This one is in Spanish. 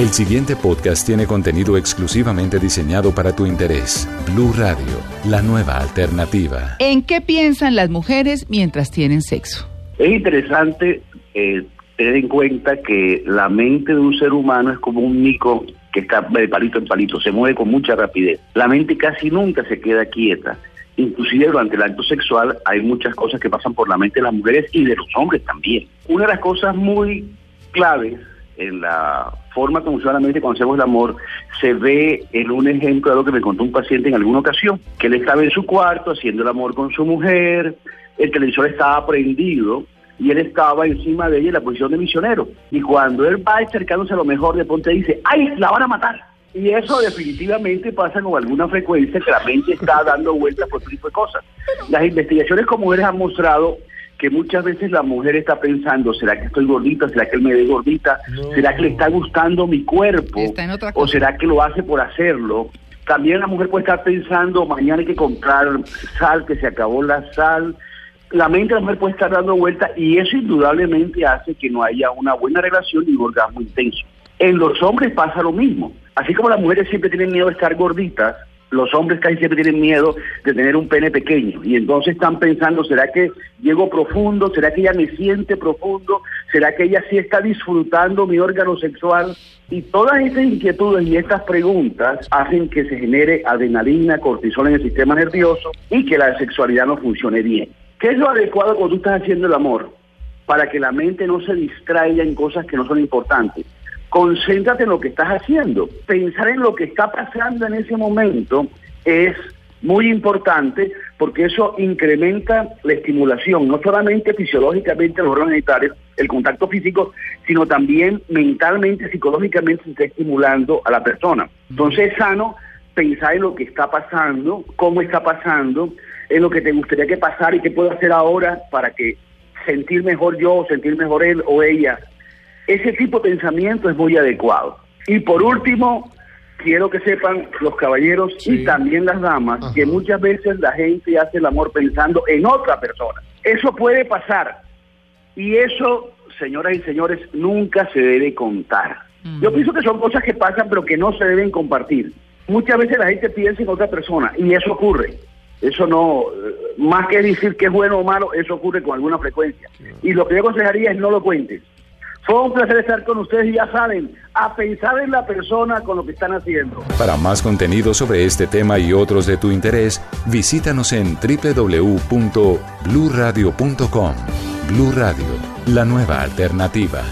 El siguiente podcast tiene contenido exclusivamente diseñado para tu interés. Blue Radio, la nueva alternativa. ¿En qué piensan las mujeres mientras tienen sexo? Es interesante eh, tener en cuenta que la mente de un ser humano es como un mico que está de palito en palito, se mueve con mucha rapidez. La mente casi nunca se queda quieta. Inclusive durante el acto sexual hay muchas cosas que pasan por la mente de las mujeres y de los hombres también. Una de las cosas muy claves en la forma como funciona la mente cuando hacemos el amor se ve en un ejemplo de lo que me contó un paciente en alguna ocasión, que él estaba en su cuarto haciendo el amor con su mujer, el televisor estaba prendido y él estaba encima de ella en la posición de misionero. Y cuando él va acercándose a lo mejor, de pronto dice, ¡ay, la van a matar! Y eso definitivamente pasa con alguna frecuencia que la mente está dando vueltas por tipo de cosas. Las investigaciones como mujeres han mostrado que muchas veces la mujer está pensando, ¿será que estoy gordita? ¿Será que él me ve gordita? ¿Será que le está gustando mi cuerpo? ¿O será que lo hace por hacerlo? También la mujer puede estar pensando, mañana hay que comprar sal, que se acabó la sal. La mente de la mujer puede estar dando vueltas y eso indudablemente hace que no haya una buena relación y un orgasmo intenso. En los hombres pasa lo mismo. Así como las mujeres siempre tienen miedo de estar gorditas, los hombres casi siempre tienen miedo de tener un pene pequeño y entonces están pensando, ¿será que llego profundo? ¿Será que ella me siente profundo? ¿Será que ella sí está disfrutando mi órgano sexual? Y todas estas inquietudes y estas preguntas hacen que se genere adrenalina, cortisol en el sistema nervioso y que la sexualidad no funcione bien. ¿Qué es lo adecuado cuando tú estás haciendo el amor? Para que la mente no se distraiga en cosas que no son importantes concéntrate en lo que estás haciendo. Pensar en lo que está pasando en ese momento es muy importante porque eso incrementa la estimulación, no solamente fisiológicamente los órganos genitales, el contacto físico, sino también mentalmente, psicológicamente se está estimulando a la persona. Entonces es sano pensar en lo que está pasando, cómo está pasando, en lo que te gustaría que pasara y qué puedo hacer ahora para que sentir mejor yo, sentir mejor él o ella ese tipo de pensamiento es muy adecuado. Y por último, quiero que sepan los caballeros y también las damas que muchas veces la gente hace el amor pensando en otra persona. Eso puede pasar. Y eso, señoras y señores, nunca se debe contar. Yo pienso que son cosas que pasan pero que no se deben compartir. Muchas veces la gente piensa en otra persona y eso ocurre. Eso no, más que decir que es bueno o malo, eso ocurre con alguna frecuencia. Y lo que yo aconsejaría es no lo cuentes. Fue un placer estar con ustedes y ya saben, a pensar en la persona con lo que están haciendo. Para más contenido sobre este tema y otros de tu interés, visítanos en www.bluradio.com. Blu Radio, la nueva alternativa.